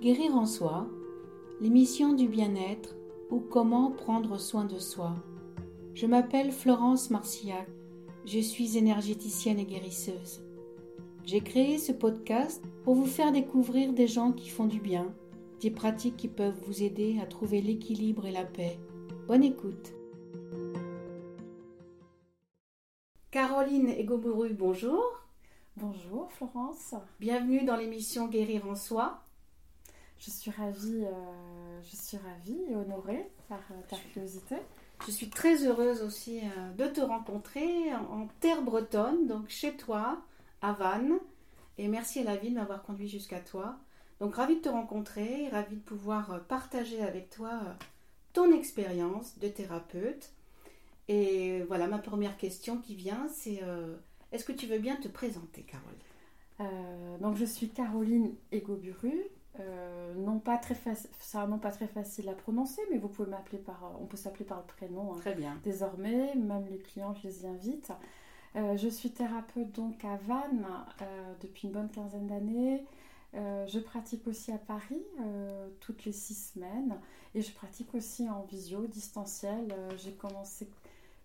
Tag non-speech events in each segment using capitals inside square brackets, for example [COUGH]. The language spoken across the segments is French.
Guérir en soi, l'émission du bien-être ou comment prendre soin de soi. Je m'appelle Florence Marcillac, je suis énergéticienne et guérisseuse. J'ai créé ce podcast pour vous faire découvrir des gens qui font du bien, des pratiques qui peuvent vous aider à trouver l'équilibre et la paix. Bonne écoute. Caroline Egoburu, bonjour. Bonjour Florence. Bienvenue dans l'émission Guérir en soi. Je suis ravie, euh, je suis ravie et honorée par euh, ta curiosité. Je suis très heureuse aussi euh, de te rencontrer en, terre bretonne, donc chez toi, à Vannes. Et merci à la ville de m'avoir conduit jusqu'à toi. Donc ravie de te rencontrer, ravie de pouvoir partager avec toi ton expérience de thérapeute. Et voilà, ma première question qui vient, c'est est-ce que tu veux bien te présenter, Caroline Donc je suis Caroline Egoburu, euh, non pas très c'est un nom pas très facile à prononcer, mais vous pouvez m'appeler par, on peut s'appeler par le prénom. Hein. Très bien. Désormais, même les clients, je les y invite. Euh, je suis thérapeute donc à Vannes euh, depuis une bonne quinzaine d'années. je pratique aussi à Paris toutes les six semaines et je pratique aussi en visio, distanciel. J'ai commencé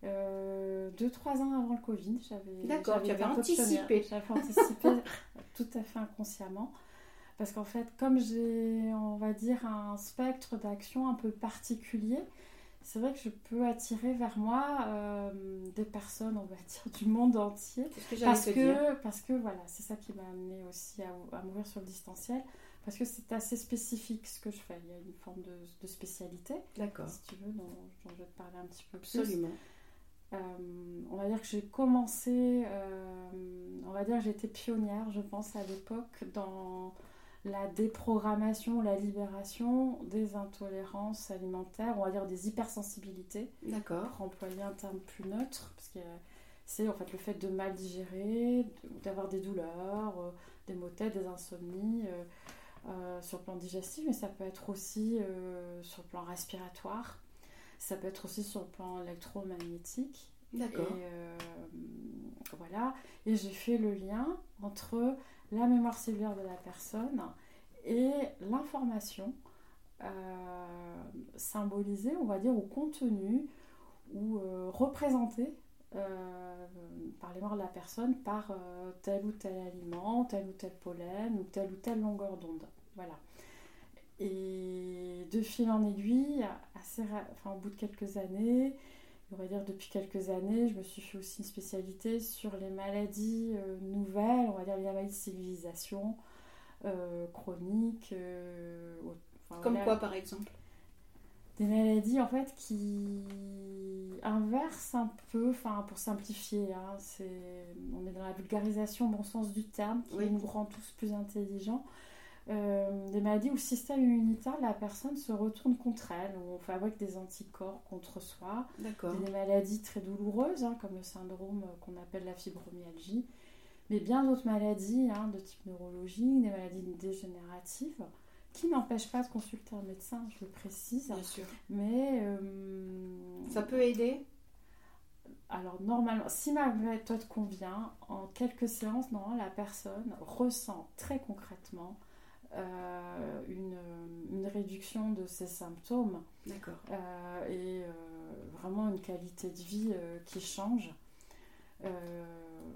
deux, trois ans avant le Covid. D'accord, tu avais anticipé. J'avais anticipé [LAUGHS] tout à fait inconsciemment. Parce qu'en fait, comme j'ai, on va dire, un spectre d'action un peu particulier, c'est vrai que je peux attirer vers moi euh, des personnes, on va [LAUGHS] dire, du monde entier. Que parce, que, parce que voilà, c'est ça qui m'a amené aussi à, m'ouvrir sur le distanciel. Parce que c'est assez spécifique ce que je fais. Il y a une forme de, spécialité. D'accord. Si tu veux, dont, je vais te parler un petit peu plus. Absolument. Euh, on va dire que j'ai commencé, euh, on va dire que j'étais pionnière, je pense, à l'époque, dans la déprogrammation, la libération des intolérances alimentaires, on va dire des hypersensibilités. D'accord. Pour employer un terme plus neutre, parce que c'est en fait le fait de mal digérer, d'avoir des douleurs, euh, des maux de tête, des insomnies euh, euh, sur le plan digestif, mais ça peut être aussi sur le plan respiratoire, ça peut être aussi sur le plan électromagnétique. D'accord. Et voilà. Et j'ai fait le lien entre la mémoire cellulaire de la personne et l'information euh, symbolisée, on va dire, ou contenue ou euh, représentée euh, par les mémoires de la personne par tel ou tel aliment, tel ou tel pollen ou telle ou telle longueur d'onde. Voilà. Et de fil en aiguille, assez, enfin, au bout de quelques années, on va dire depuis quelques années, je me suis fait aussi une spécialité sur les maladies euh, nouvelles, on va dire les maladies de civilisation, euh, chroniques. Euh, Comme quoi par exemple? Des maladies en fait qui inversent un peu, enfin pour simplifier, hein, on est dans la vulgarisation bon sens du terme, qui nous rend tous plus intelligents. Euh, des maladies où le système immunitaire de la personne se retourne contre elle, où on fabrique des anticorps contre soi. Des maladies très douloureuses, hein, comme le syndrome qu'on appelle la fibromyalgie, mais bien d'autres maladies hein, de type neurologique, des maladies dégénératives, qui n'empêchent pas de consulter un médecin, je le précise. Bien sûr. Mais. Euh, Ça peut aider? Alors normalement, si ma méthode convient, en quelques séances, la personne ressent très concrètement euh, une, une, réduction de ces symptômes. D'accord. Euh, et euh, vraiment une qualité de vie qui change.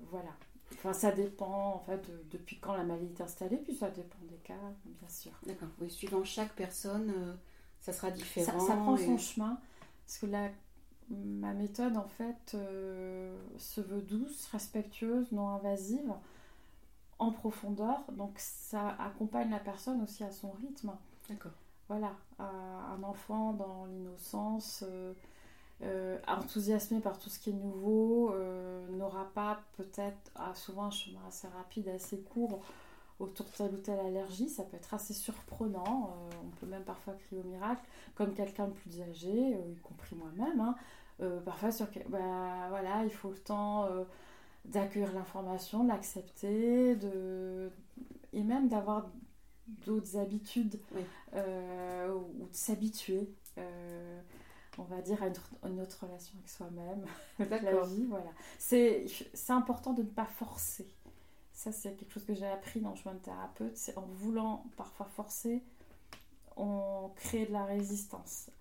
voilà. Enfin, ça dépend en fait depuis quand la maladie est installée, puis ça dépend des cas, bien sûr. D'accord. Oui, suivant chaque personne, ça sera différent. Ça, prend son chemin, parce que la, ma méthode en fait se veut douce, respectueuse, non invasive en profondeur. Donc ça accompagne la personne aussi à son rythme. D'accord. Voilà, un enfant dans l'innocence, euh, euh, enthousiasmé par tout ce qui est nouveau, euh, n'aura pas peut-être ah, souvent un chemin assez rapide, assez court autour de telle ou telle allergie. Ça peut être assez surprenant. on peut même parfois crier au miracle, comme quelqu'un de plus âgé, y compris moi-même. Hein. parfois, sur, bah, voilà, il faut le temps d'accueillir l'information, de l'accepter, de... et même d'avoir d'autres habitudes euh, ou de s'habituer, euh, on va dire, à une, autre relation avec soi-même, [LAUGHS] avec la vie. Voilà. C'est important de ne pas forcer. Ça, c'est quelque chose que j'ai appris dans le chemin de thérapeute. C'est en voulant parfois forcer, on crée de la résistance.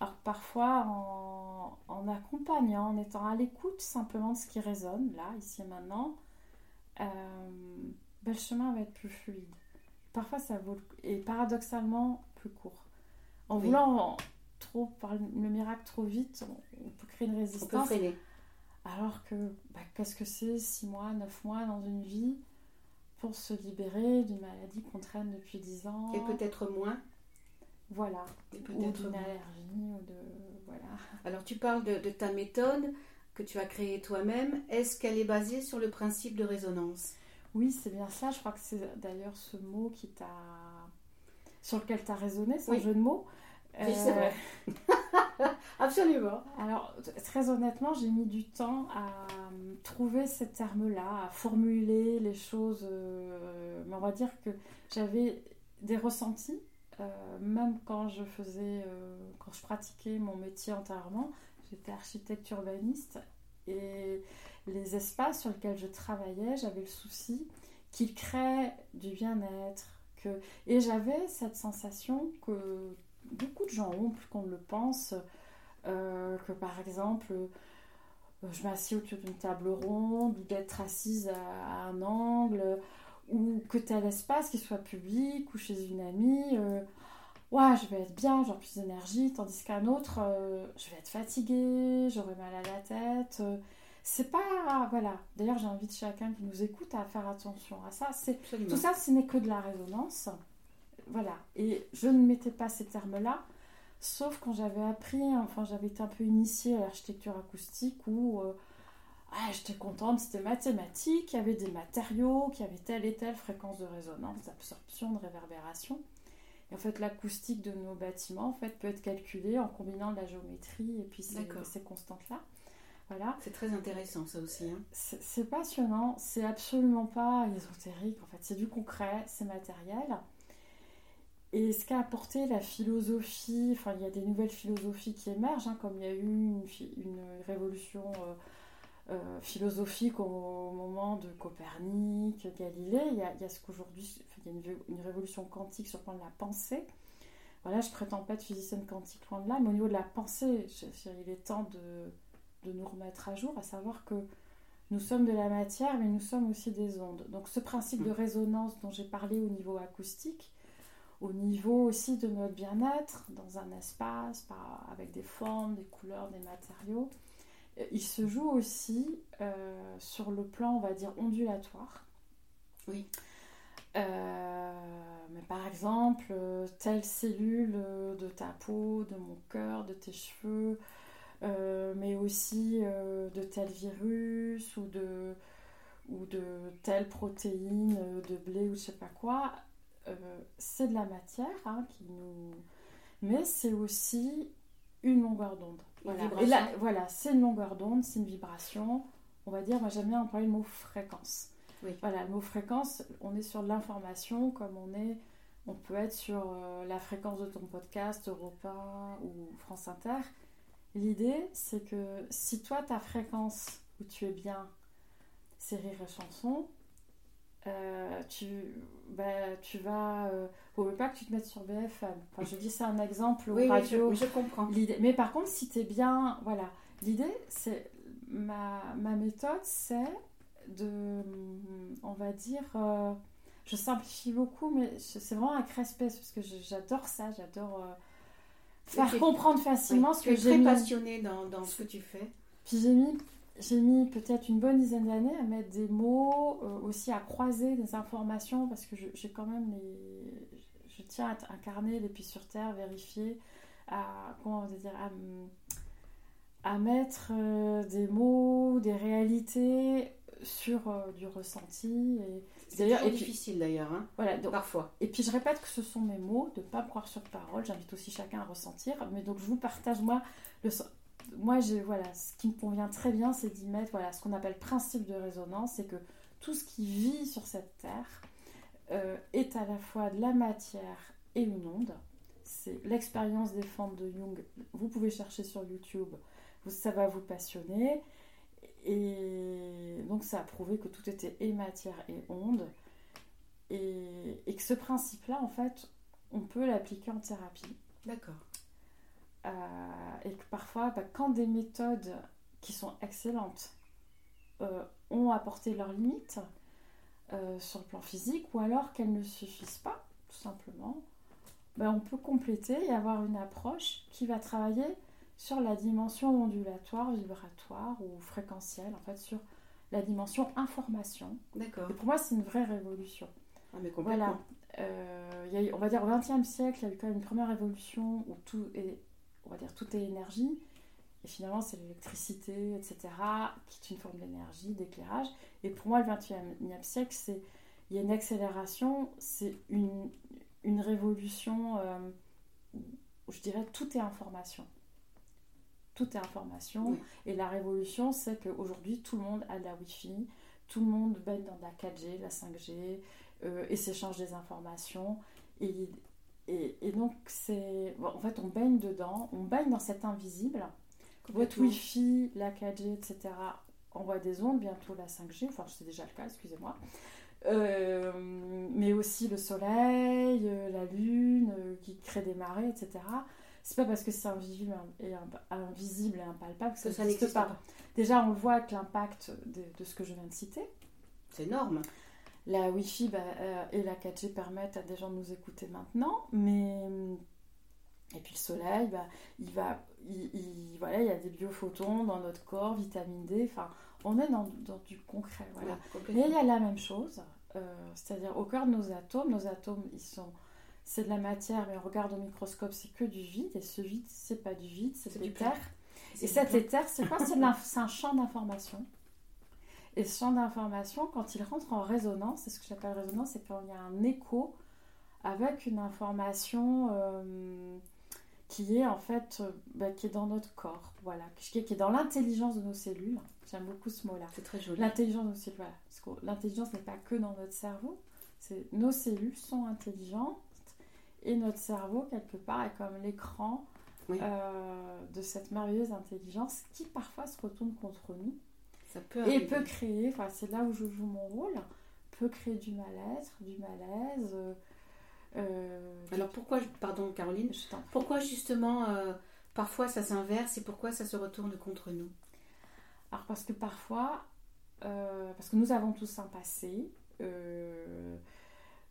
Alors parfois, en, en accompagnant, en étant à l'écoute simplement de ce qui résonne, là, ici et maintenant, euh, ben, le chemin va être plus fluide. Parfois, ça vaut, et paradoxalement, plus court. En voulant trop, par le miracle trop vite, on, peut créer une résistance. Alors que, bah, qu'est-ce que c'est 6 mois, 9 mois dans une vie pour se libérer d'une maladie qu'on traîne depuis 10 ans? Et peut-être moins. Voilà. ou d'une allergie, ou de... Voilà. Alors tu parles de, de ta méthode que tu as créée toi-même. Est-ce qu'elle est basée sur le principe de résonance? Oui, c'est bien ça. Je crois que c'est d'ailleurs ce mot qui t'a... sur lequel tu as résonné, c'est un jeu de mots. Oui, c'est vrai. Euh, [LAUGHS] Absolument. Alors, très honnêtement, j'ai mis du temps à euh, trouver ces termes-là, à formuler les choses. Euh, mais on va dire que j'avais des ressentis, même quand je faisais, quand je pratiquais mon métier antérieurement. J'étais architecte urbaniste et les espaces sur lesquels je travaillais, j'avais le souci qu'ils créent du bien-être. Que... Et j'avais cette sensation que beaucoup de gens ont, plus qu'on ne le pense, euh, que par exemple, euh, je m'assieds autour d'une table ronde, ou d'être assise à, un angle, ou que tu as l'espace qui soit public, ou chez une amie. Euh, ouais, je vais être bien, j'aurai plus d'énergie, tandis qu'un autre, je vais être fatiguée, j'aurai mal à la tête. c'est pas. Voilà. D'ailleurs, j'invite chacun qui nous écoute à faire attention à ça. C'est, tout ça, ce n'est que de la résonance. Voilà. Et je ne mettais pas ces termes-là, sauf quand j'avais appris, enfin j'avais été un peu initiée à l'architecture acoustique où euh, j'étais contente, c'était mathématique, il y avait des matériaux qui avaient telle et telle fréquence de résonance, d'absorption, de réverbération. Et en fait, l'acoustique de nos bâtiments en fait, peut être calculée en combinant la géométrie et puis ces, ces constantes-là. Voilà. C'est très intéressant ça aussi. Hein. C'est passionnant, c'est absolument pas ésotérique en fait, c'est du concret, c'est matériel. Et ce qu'a apporté la philosophie, enfin il y a des nouvelles philosophies qui émergent, hein, comme il y a eu une, révolution euh, euh, philosophique au, moment de Copernic, Galilée, il y a, ce qu'aujourd'hui, il y a une, révolution quantique sur le plan de la pensée. Voilà, je prétends pas être physicienne quantique loin de là, mais au niveau de la pensée, il est temps de, de nous remettre à jour, à savoir que nous sommes de la matière, mais nous sommes aussi des ondes. Donc ce principe de mmh. résonance dont j'ai parlé au niveau acoustique, au niveau aussi de notre bien-être dans un espace, avec des formes, des couleurs, des matériaux. Euh, il se joue aussi euh, sur le plan, on va dire, ondulatoire. Oui. Euh, mais par exemple, telle cellule de ta peau, de mon cœur, de tes cheveux, mais aussi de tel virus ou de, ou de telle protéine de blé ou je sais pas quoi, euh, c'est de la matière hein, qui nous. Mais c'est aussi une longueur d'onde. Voilà. Et là, voilà, c'est une longueur d'onde, c'est une vibration. On va dire, moi j'aime bien employer le mot fréquence. Voilà, le mot fréquence, on est sur l'information comme on est, on peut être sur euh, la fréquence de ton podcast, Europe 1 ou France Inter. L'idée, c'est que si toi, ta fréquence où tu es bien, c'est rire et chanson, euh, tu, bah, tu vas. Euh, faut pas que tu te mettes sur BFM. Enfin, je dis c'est un exemple oui, radio. Oui, je, comprends. Mais par contre, si tu es bien. Voilà. L'idée, c'est. Ma, ma méthode, c'est de. On va dire. Euh, je simplifie beaucoup, mais c'est vraiment un crespès parce que j'adore ça. J'adore. Euh, faire comprendre facilement ce que j'ai. Tu es très passionné dans, dans ce que tu fais. Puis j'ai mis j'ai mis peut-être une bonne dizaine d'années à mettre des mots, euh, aussi à croiser des informations, parce que j'ai quand même les. Je tiens à incarner les pieds sur terre, vérifier, à. Comment dire à, mettre euh, des mots, des réalités sur euh, du ressenti. C'est difficile d'ailleurs, hein voilà, donc, parfois. Et puis je répète que ce sont mes mots, de ne pas croire sur parole. J'invite aussi chacun à ressentir. Mais donc je vous partage moi le, moi, voilà, ce qui me convient très bien, c'est d'y mettre voilà, ce qu'on appelle principe de résonance, c'est que tout ce qui vit sur cette terre euh, est à la fois de la matière et une onde. C'est l'expérience des formes de Jung. Vous pouvez chercher sur YouTube, ça va vous passionner. Et donc, ça a prouvé que tout était et matière et onde. Et, et que ce principe-là, en fait, on peut l'appliquer en thérapie. D'accord. Euh, et que parfois, bah, quand des méthodes qui sont excellentes euh, ont apporté leurs limites euh, sur le plan physique, ou alors qu'elles ne suffisent pas, tout simplement, bah, on peut compléter et avoir une approche qui va travailler sur la dimension ondulatoire, vibratoire ou fréquentielle, en fait, sur la dimension information. D'accord. Et pour moi, c'est une vraie révolution. Ah, mais complètement. Voilà. Euh, y a on va dire au XXe siècle, il y a eu quand même une première révolution où tout est, on va dire, tout est énergie. Et finalement, c'est l'électricité, etc., qui est une forme d'énergie, d'éclairage. Et pour moi, le XXe siècle, c'est il y a une accélération, c'est une, une révolution euh, où je dirais tout est information. Tout est information. Oui. Et la révolution, c'est qu'aujourd'hui, tout le monde a de la Wi-Fi, tout le monde baigne dans de la 4G, de la 5G, euh, et s'échange des informations. Et, et, et donc, c'est. bon, en fait, on baigne dedans, on baigne dans cet invisible. Votre. Wi-Fi, la 4G, etc., envoie des ondes, bientôt la 5G, enfin, c'est déjà le cas, excusez-moi. Euh, mais aussi le soleil, euh, la lune, euh, qui crée des marées, etc. C'est pas parce que c'est invisible et, invisible et impalpable que ça Que ça n'existe pas. pas. Déjà, on voit avec l'impact de, de ce que je viens de citer. C'est énorme. La Wi-Fi bah, euh, et la 4G permettent à des gens de nous écouter maintenant, mais et puis le soleil, bah, il va, il, il- voilà, il y a des biophotons dans notre corps, vitamine D. Enfin, on est dans, dans du concret, voilà. Ouais, il y a la même chose, euh, c'est-à-dire au cœur de nos atomes, nos atomes, ils sont, c'est de la matière, mais on regarde au microscope, c'est que du vide, et ce vide, c'est pas du vide, c'est de l'éther. Et cet éther, c'est quoi? C'est [LAUGHS] un champ d'information. Et ce champ d'information, quand il rentre en résonance, c'est ce que j'appelle résonance, c'est quand il y a un écho avec une information euh, qui est en fait euh, bah, qui est dans notre corps, voilà, qui est, qui est dans l'intelligence de nos cellules. J'aime beaucoup ce mot-là. C'est très joli. L'intelligence de nos cellules, voilà. Parce que l'intelligence n'est pas que dans notre cerveau. C'est nos cellules sont intelligentes et notre cerveau quelque part est comme l'écran Oui. euh, de cette merveilleuse intelligence qui parfois se retourne contre nous Ça peut et arriver. peut créer. Enfin, c'est là où je joue mon rôle. Peut créer du mal-être, du malaise. euh, euh, Alors pourquoi, pardon Caroline, je pourquoi justement euh, parfois ça s'inverse et pourquoi ça se retourne contre nous? Alors parce que parfois, euh, parce que nous avons tous un passé,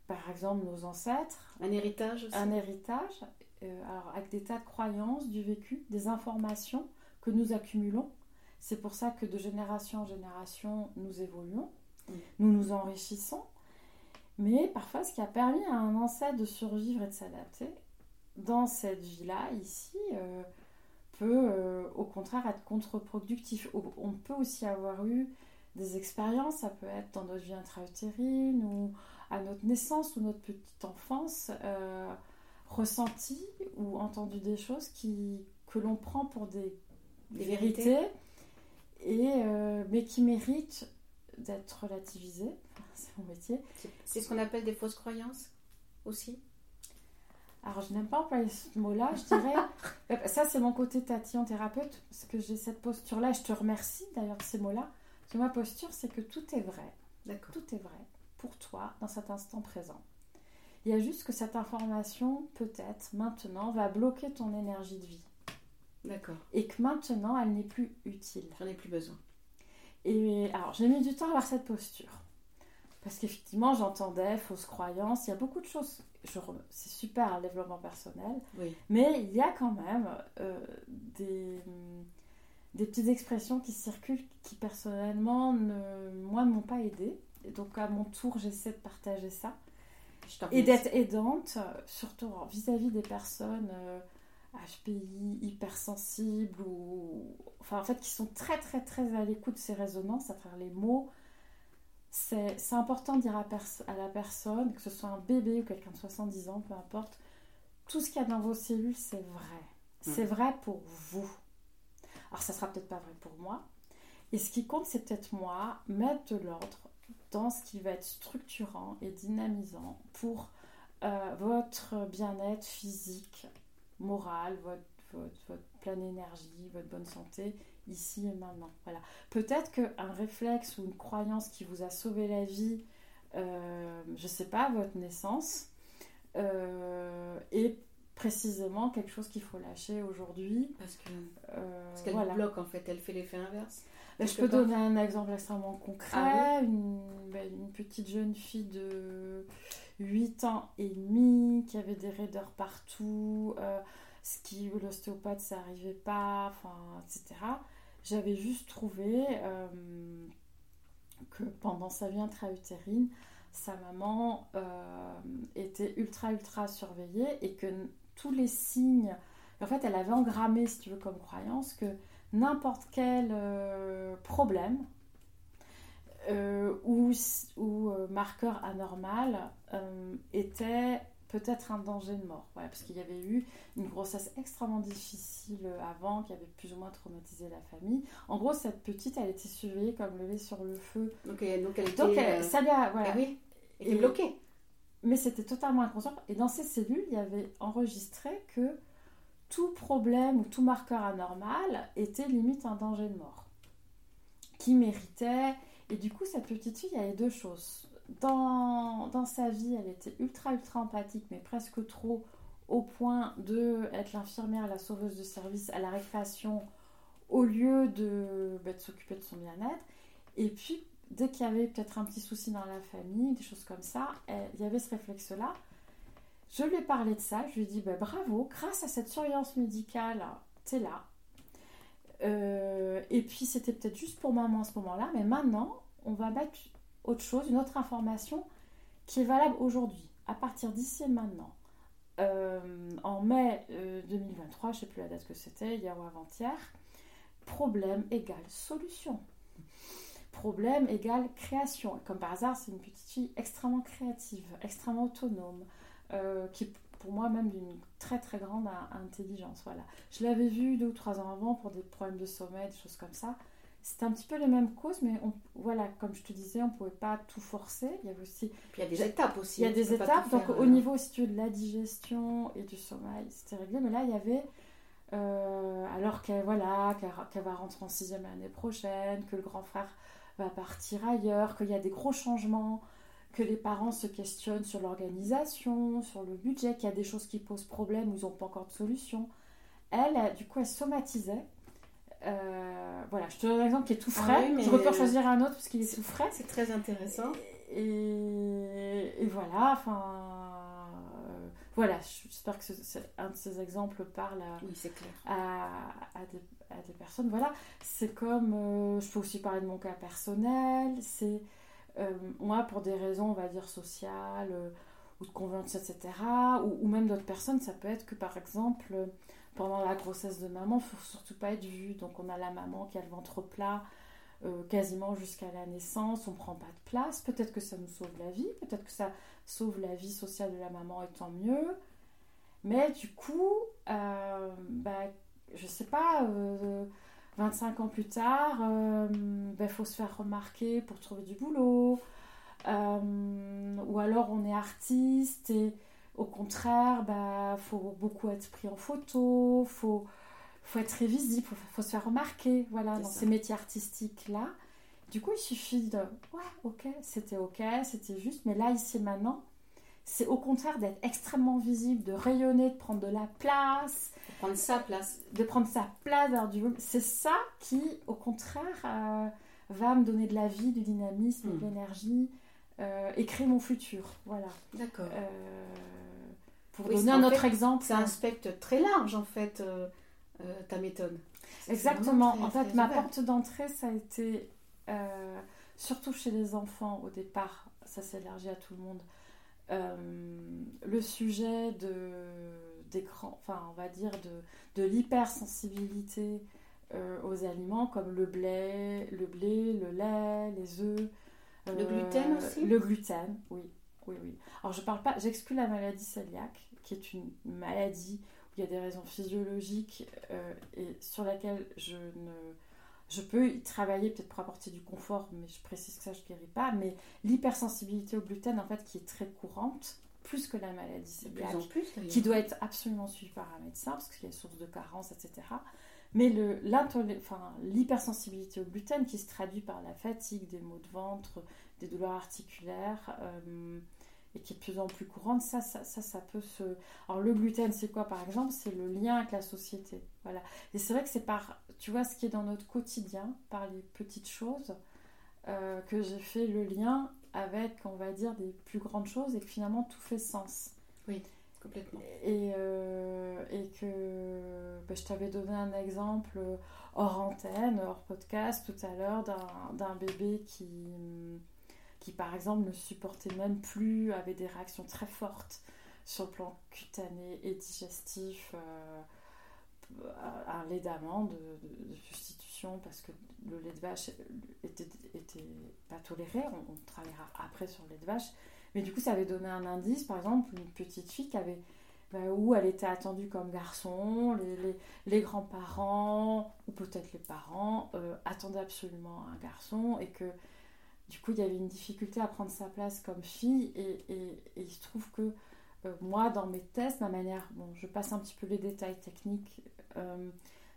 par exemple nos ancêtres, Un héritage aussi un héritage, alors avec des tas de croyances, du vécu, des informations que nous accumulons. C'est pour ça que de génération en génération, nous évoluons, nous nous enrichissons. Mais parfois, ce qui a permis à un ancêtre de survivre et de s'adapter, dans cette vie-là, ici, euh, peut euh, au contraire être contre-productif. On peut aussi avoir eu des expériences, ça peut être dans notre vie intra-utérine ou à notre naissance ou notre petite enfance, euh, ressenti ou entendu des choses qui, que l'on prend pour des, Des vérités, vérités. Et, euh, mais qui méritent d'être relativisées. [LAUGHS] Enfin, C'est mon métier. C'est- ce qu'on appelle des fausses croyances aussi Alors, je n'aime pas employer ce mot-là, je dirais. [LAUGHS] euh, ça, c'est mon côté tatillon thérapeute, parce que j'ai cette posture-là. et Je te remercie d'ailleurs de ces mots-là. Parce que ma posture, c'est que tout est vrai. Tout est vrai pour toi dans cet instant présent. Il y a juste que cette information, peut-être, maintenant, va bloquer ton énergie de vie. D'accord. Et que maintenant, elle n'est plus utile. J'en ai plus besoin. Et alors, j'ai mis du temps à avoir cette posture. Parce qu'effectivement, j'entendais fausses croyances. Il y a beaucoup de choses. C'est super, le développement personnel. Oui. Mais il y a quand même euh, des, des petites expressions qui circulent qui, personnellement, ne, moi, ne m'ont pas aidée. Et donc, à mon tour, j'essaie de partager ça. Je Et d'être aidante, surtout vis-à-vis des personnes euh, HPI, hypersensibles, ou enfin en fait qui sont très très très à l'écoute de ces résonances à travers les mots. C'est important de dire à, la personne, que ce soit un bébé ou quelqu'un de 70 ans, peu importe, tout ce qu'il y a dans vos cellules, c'est vrai. C'est vrai pour vous. Alors ça sera peut-être pas vrai pour moi. Et ce qui compte, c'est peut-être moi, mettre de l'ordre dans ce qui va être structurant et dynamisant pour euh, votre bien-être physique, moral, votre, votre, votre pleine énergie, votre bonne santé, ici et maintenant. Voilà. Peut-être qu'un réflexe ou une croyance qui vous a sauvé la vie, euh, je sais pas, votre naissance, et précisément quelque chose qu'il faut lâcher aujourd'hui. Parce que parce qu'elle bloque en fait, elle fait l'effet inverse. Ben, je peux donner un exemple extrêmement concret. Ah une, ben, une, petite jeune fille de 8 ans et demi qui avait des raideurs partout, euh, ce qui l'ostéopathe ça n'arrivait pas, enfin, etc. J'avais juste trouvé euh, que pendant sa vie intra-utérine, sa maman euh, était ultra ultra surveillée et que tous les signes, en fait elle avait engrammé, si tu veux, comme croyance que n'importe quel problème ou, ou marqueur anormal euh, était peut-être un danger de mort. parce qu'il y avait eu une grossesse extrêmement difficile avant, qui avait plus ou moins traumatisé la famille. En gros, cette petite, elle était surveillée comme levée sur le feu. Donc, elle, donc, elle était, donc euh, ça lui a, voilà. Ah oui, elle bloquée. Mais c'était totalement inconscient. Et dans ces cellules, il y avait enregistré que tout problème ou tout marqueur anormal était limite un danger de mort. Qui méritait. Et du coup, cette petite fille, avait deux choses dans, dans, sa vie, elle était ultra, ultra empathique, mais presque trop, au point de être l'infirmière, la sauveuse de service à la récréation, au lieu de, bah, s'occuper de son bien-être. Et puis, dès qu'il y avait peut-être un petit souci dans la famille, des choses comme ça, il y avait ce réflexe-là. Je lui ai parlé de ça, je lui ai dit bah, bravo, grâce à cette surveillance médicale, t'es là. Euh, et puis c'était peut-être juste pour maman à ce moment-là, mais maintenant, on va mettre autre chose, une autre information qui est valable aujourd'hui, à partir d'ici et maintenant. Euh, en mai 2023, euh, je ne sais plus la date que c'était, hier ou avant-hier, problème égale solution. Problème égale création. comme par hasard, c'est une petite fille extrêmement créative, extrêmement autonome, qui pour moi même d'une très très grande intelligence. Voilà. Je l'avais vue deux ou trois ans avant pour des problèmes de sommeil, des choses comme ça. C'était un petit peu les mêmes causes, mais on, voilà, comme je te disais, on ne pouvait pas tout forcer. Il y avait aussi. Puis il y a des étapes aussi. Il y a des étapes. Donc au euh. niveau si tu de la digestion et du sommeil, c'était réglé. Mais là, il y avait. Euh, alors qu'elle voilà, qu'elle va rentrer en sixième l'année prochaine, que le grand frère va partir ailleurs, qu'il y a des gros changements, que les parents se questionnent sur l'organisation, sur le budget, qu'il y a des choses qui posent problème ou ils n'ont pas encore de solution. Elle, du coup, elle somatisait euh, voilà, je te donne un exemple qui est tout ah frais. je peux euh, choisir un autre parce qu'il est, tout frais. C'est très intéressant. Et, voilà, enfin. Euh, voilà, j'espère que un de ces exemples parle à, à, des, à, des, personnes. Voilà, c'est comme. je peux aussi parler de mon cas personnel. C'est. Moi, pour des raisons, on va dire, sociales ou de convenance, etc., ou, même d'autres personnes, ça peut être que par exemple pendant la grossesse de maman, il faut surtout pas être vu. Donc on a la maman qui a le ventre plat euh, quasiment jusqu'à la naissance, on prend pas de place. Peut-être que ça nous sauve la vie, peut-être que ça sauve la vie sociale de la maman et tant mieux. Mais du coup, euh, bah, je sais pas, 25 euh, ans plus tard, il bah, faut se faire remarquer pour trouver du boulot. ou alors on est artiste et au contraire, bah, faut beaucoup être pris en photo, faut, faut être très visible, faut, faut se faire remarquer, voilà, dans ces métiers artistiques-là. Du coup, il suffit de, ouais, ok, c'était ok, c'était juste, mais là, ici, maintenant, c'est au contraire d'être extrêmement visible, de rayonner, de prendre de la place. Prendre sa place. De prendre sa place dans du C'est ça qui, au contraire, euh, va me donner de la vie, du dynamisme, de hmm. l'énergie, euh, et créer mon futur. Voilà. D'accord. Euh, pour donner un autre exemple. C'est un spectre très large, en fait, euh, ta méthode. Exactement. en fait, ma porte d'entrée, ça a été, euh, surtout chez les enfants au départ, ça s'est élargi à tout le monde, le sujet de, d'écran, enfin, on va dire, de, de l'hypersensibilité aux aliments comme le blé, le blé, le lait, les œufs. Le gluten aussi Le gluten, oui oui, oui. Alors, je parle pas, j'exclus la maladie cœliaque, qui est une maladie où il y a des raisons physiologiques euh, et sur laquelle je ne. Je peux y travailler peut-être pour apporter du confort, mais je précise que ça, je ne guéris pas. Mais l'hypersensibilité au gluten, en fait, qui est très courante, plus que la maladie cœliaque, qui doit être absolument suivie par un médecin, parce qu'il y a source de carence, etc. Mais l'hypersensibilité au gluten qui se traduit par la fatigue, des maux de ventre, des douleurs articulaires, euh, et qui est de plus en plus courante, ça, ça, ça, ça peut se... Alors le gluten, c'est quoi par exemple? C'est le lien avec la société. Voilà. Et c'est vrai que c'est par, tu vois, ce qui est dans notre quotidien, par les petites choses, euh, que j'ai fait le lien avec, on va dire, des plus grandes choses et que finalement tout fait sens. Oui, complètement. Et, euh, et que bah, je t'avais donné un exemple hors antenne, hors podcast tout à l'heure d'un bébé qui qui par exemple ne supportait même plus, avait des réactions très fortes sur le plan cutané et digestif, euh, un lait d'amande de, substitution parce que le lait de vache était, était pas toléré, on, travaillera après sur le lait de vache, mais du coup ça avait donné un indice, par exemple une petite fille qui avait bah, où elle était attendue comme garçon, les, les, grands-parents, ou peut-être les parents, euh, attendaient absolument un garçon, et que du coup, il y avait une difficulté à prendre sa place comme fille. Et, il se trouve que euh, moi, dans mes tests, ma manière, bon, je passe un petit peu les détails techniques, euh,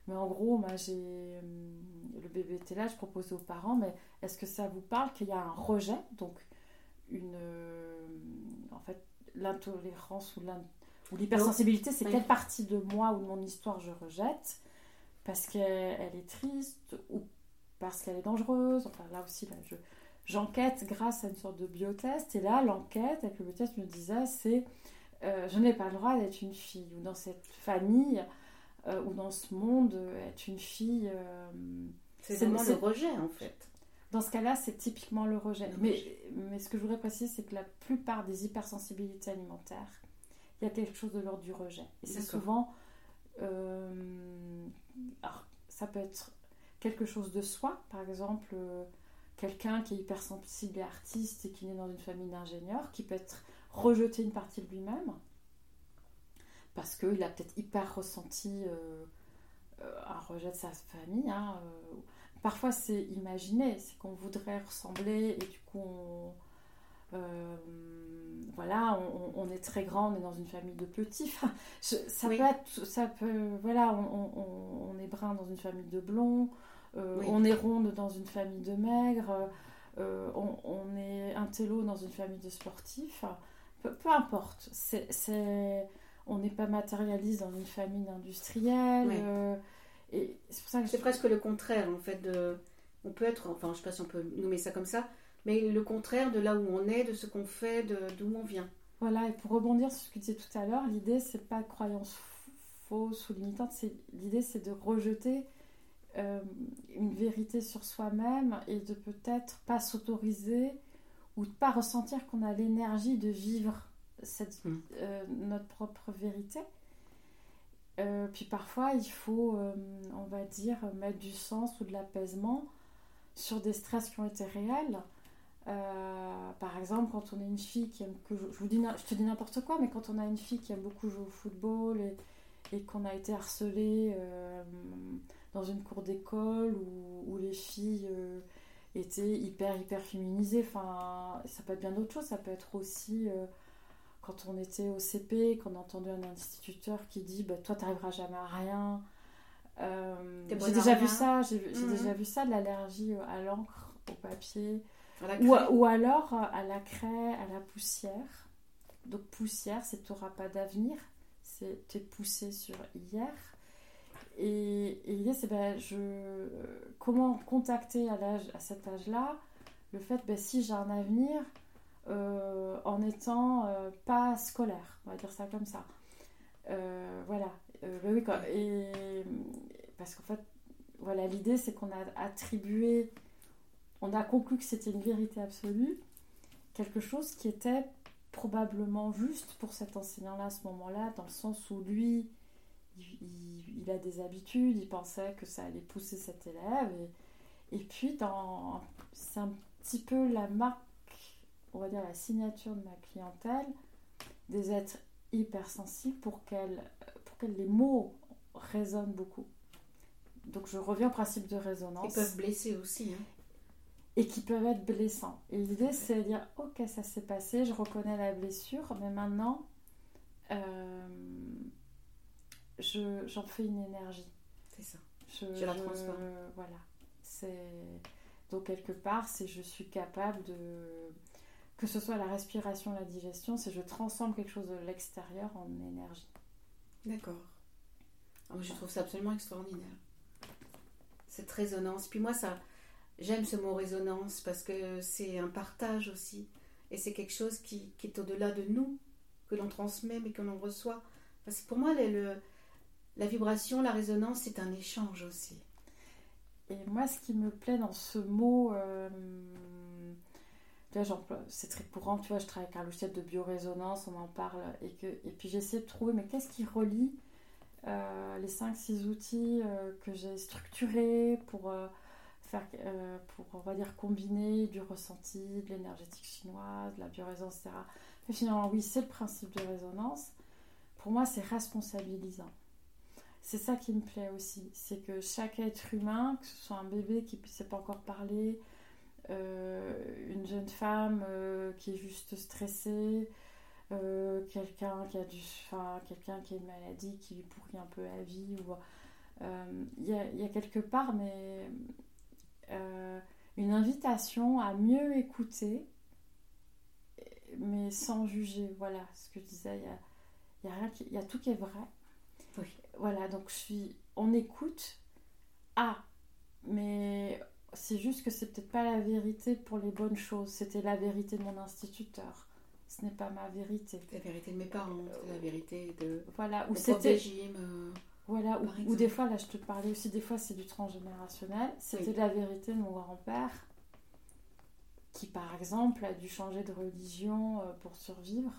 mais en gros, moi, j'ai euh, le bébé était là, je proposais aux parents, mais est-ce que ça vous parle qu'il y a un rejet, donc une, en fait, l'intolérance ou l'hypersensibilité, c'est quelle partie de moi ou de mon histoire je rejette? Parce qu'elle est triste ou parce qu'elle est dangereuse? Enfin, là aussi, là, je, j'enquête grâce à une sorte de biotest. Et là, l'enquête avec le biotest me disait, c'est euh, je n'ai pas le droit d'être une fille, ou dans cette famille, euh, ou dans ce monde, être une fille. Euh, c'est vraiment le rejet, en fait. Dans ce cas-là, c'est typiquement le rejet. mais, mais ce que je voudrais préciser, c'est que la plupart des hypersensibilités alimentaires, il y a quelque chose de l'ordre du rejet. Et c'est souvent. alors, ça peut être quelque chose de soi, par exemple quelqu'un qui est hypersensible et artiste et qui naît dans une famille d'ingénieurs, qui peut être rejeté une partie de lui-même, parce qu'il a peut-être hyper ressenti euh, euh, un rejet de sa famille. Hein, euh. parfois c'est imaginé, c'est qu'on voudrait ressembler et du coup on, voilà, on, est très grand, on est dans une famille de petits. ça peut être, ça peut, voilà, on, on, est brun dans une famille de blonds. On est ronde dans une famille de maigres, on, est un télo dans une famille de sportifs. Peu, importe. C'est, on n'est pas matérialiste dans une famille d'industriels. Euh, et c'est c'est presque le contraire en fait de. On peut être, enfin, je sais pas si on peut nommer ça comme ça, mais le contraire de là où on est, de ce qu'on fait, d'où on vient. Voilà, et pour rebondir sur ce que tu disais tout à l'heure, l'idée c'est pas de croyance fausse ou limitante, c'est l'idée c'est de rejeter euh, une vérité sur soi-même et de peut-être pas s'autoriser ou de pas ressentir qu'on a l'énergie de vivre cette, mm. euh, notre propre vérité. Euh, puis parfois, il faut, on va dire, mettre du sens ou de l'apaisement sur des stress qui ont été réels. par exemple, quand on est une fille qui aime que je, vous dis, je te dis n'importe quoi, mais quand on a une fille qui aime beaucoup jouer au football et, et qu'on a été harcelé dans une cour d'école où, les filles euh, étaient hyper, hyper féminisées. Enfin, ça peut être bien d'autres choses. Ça peut être aussi euh, quand on était au CP, qu'on a entendu un instituteur qui dit bah, Toi, tu n'arriveras jamais à rien. Euh, j'ai déjà vu ça, j'ai mhm. déjà vu ça de l'allergie à l'encre, au papier, ou, ou, alors à la craie, à la poussière. Donc poussière, c'est tu n'auras pas d'avenir, c'est tu es poussé sur hier. Et, l'idée, c'est ben, je, comment contacter à, cet âge-là le fait, ben, si j'ai un avenir euh, en étant euh, pas scolaire, on va dire ça comme ça. Euh, voilà. Ben oui, quoi. Et, parce qu'en fait, voilà, l'idée, c'est qu'on a attribué, on a conclu que c'était une vérité absolue, quelque chose qui était probablement juste pour cet enseignant-là à ce moment-là, dans le sens où lui, il, a des habitudes, il pensait que ça allait pousser cet élève. Et, et puis, c'est un petit peu la marque, on va dire la signature de ma clientèle, des êtres hypersensibles pour qu'elle pour les mots résonnent beaucoup. Donc je reviens au principe de résonance. Ils peuvent blesser aussi. Hein. Et qui peuvent être blessants. Et l'idée, c'est de dire, ok, ça s'est passé, je reconnais la blessure, mais maintenant, euh, j'en fais une énergie. C'est ça. Je, la transforme. voilà. C'est donc quelque part, c'est je suis capable de que ce soit la respiration, la digestion, c'est je transforme quelque chose de l'extérieur en énergie. D'accord. Ah, je trouve ça absolument extraordinaire. Cette résonance. Puis moi, ça, j'aime ce mot résonance parce que c'est un partage aussi. Et c'est quelque chose qui, est au-delà de nous, que l'on transmet mais que l'on reçoit. Parce que pour moi, le, la vibration, la résonance, c'est un échange aussi. Et moi, ce qui me plaît dans ce mot, euh, c'est très courant, tu vois, je travaille avec un logiciel de biorésonance, on en parle, et, puis j'essaie de trouver, mais qu'est-ce qui relie euh, les 5-6 outils euh, que j'ai structurés pour faire, pour, on dire, combiner du ressenti, de l'énergétique chinoise, de la biorésonance, etc. Mais finalement, oui, c'est le principe de résonance. Pour moi, c'est responsabilisant c'est ça qui me plaît aussi, c'est que chaque être humain, que ce soit un bébé qui ne sait pas encore parler, euh, une jeune femme euh, qui est juste stressée, euh, quelqu'un qui a du, quelqu'un qui a une maladie qui lui pourrit un peu la vie, ou il y, a, quelque part, mais une invitation à mieux écouter, mais sans juger. Voilà ce que je disais. Il y a, y a tout qui est vrai voilà, donc je suis. On écoute. Ah, mais c'est juste que c'est peut-être pas la vérité pour les bonnes choses. C'était la vérité de mon instituteur. Ce n'est pas ma vérité. La vérité de mes parents, c'est la vérité de. Voilà, ou c'était. régime. Euh, voilà, ou, des fois, là je te parlais aussi, des fois c'est du transgénérationnel. C'était la vérité de mon grand-père qui, par exemple, a dû changer de religion euh, pour survivre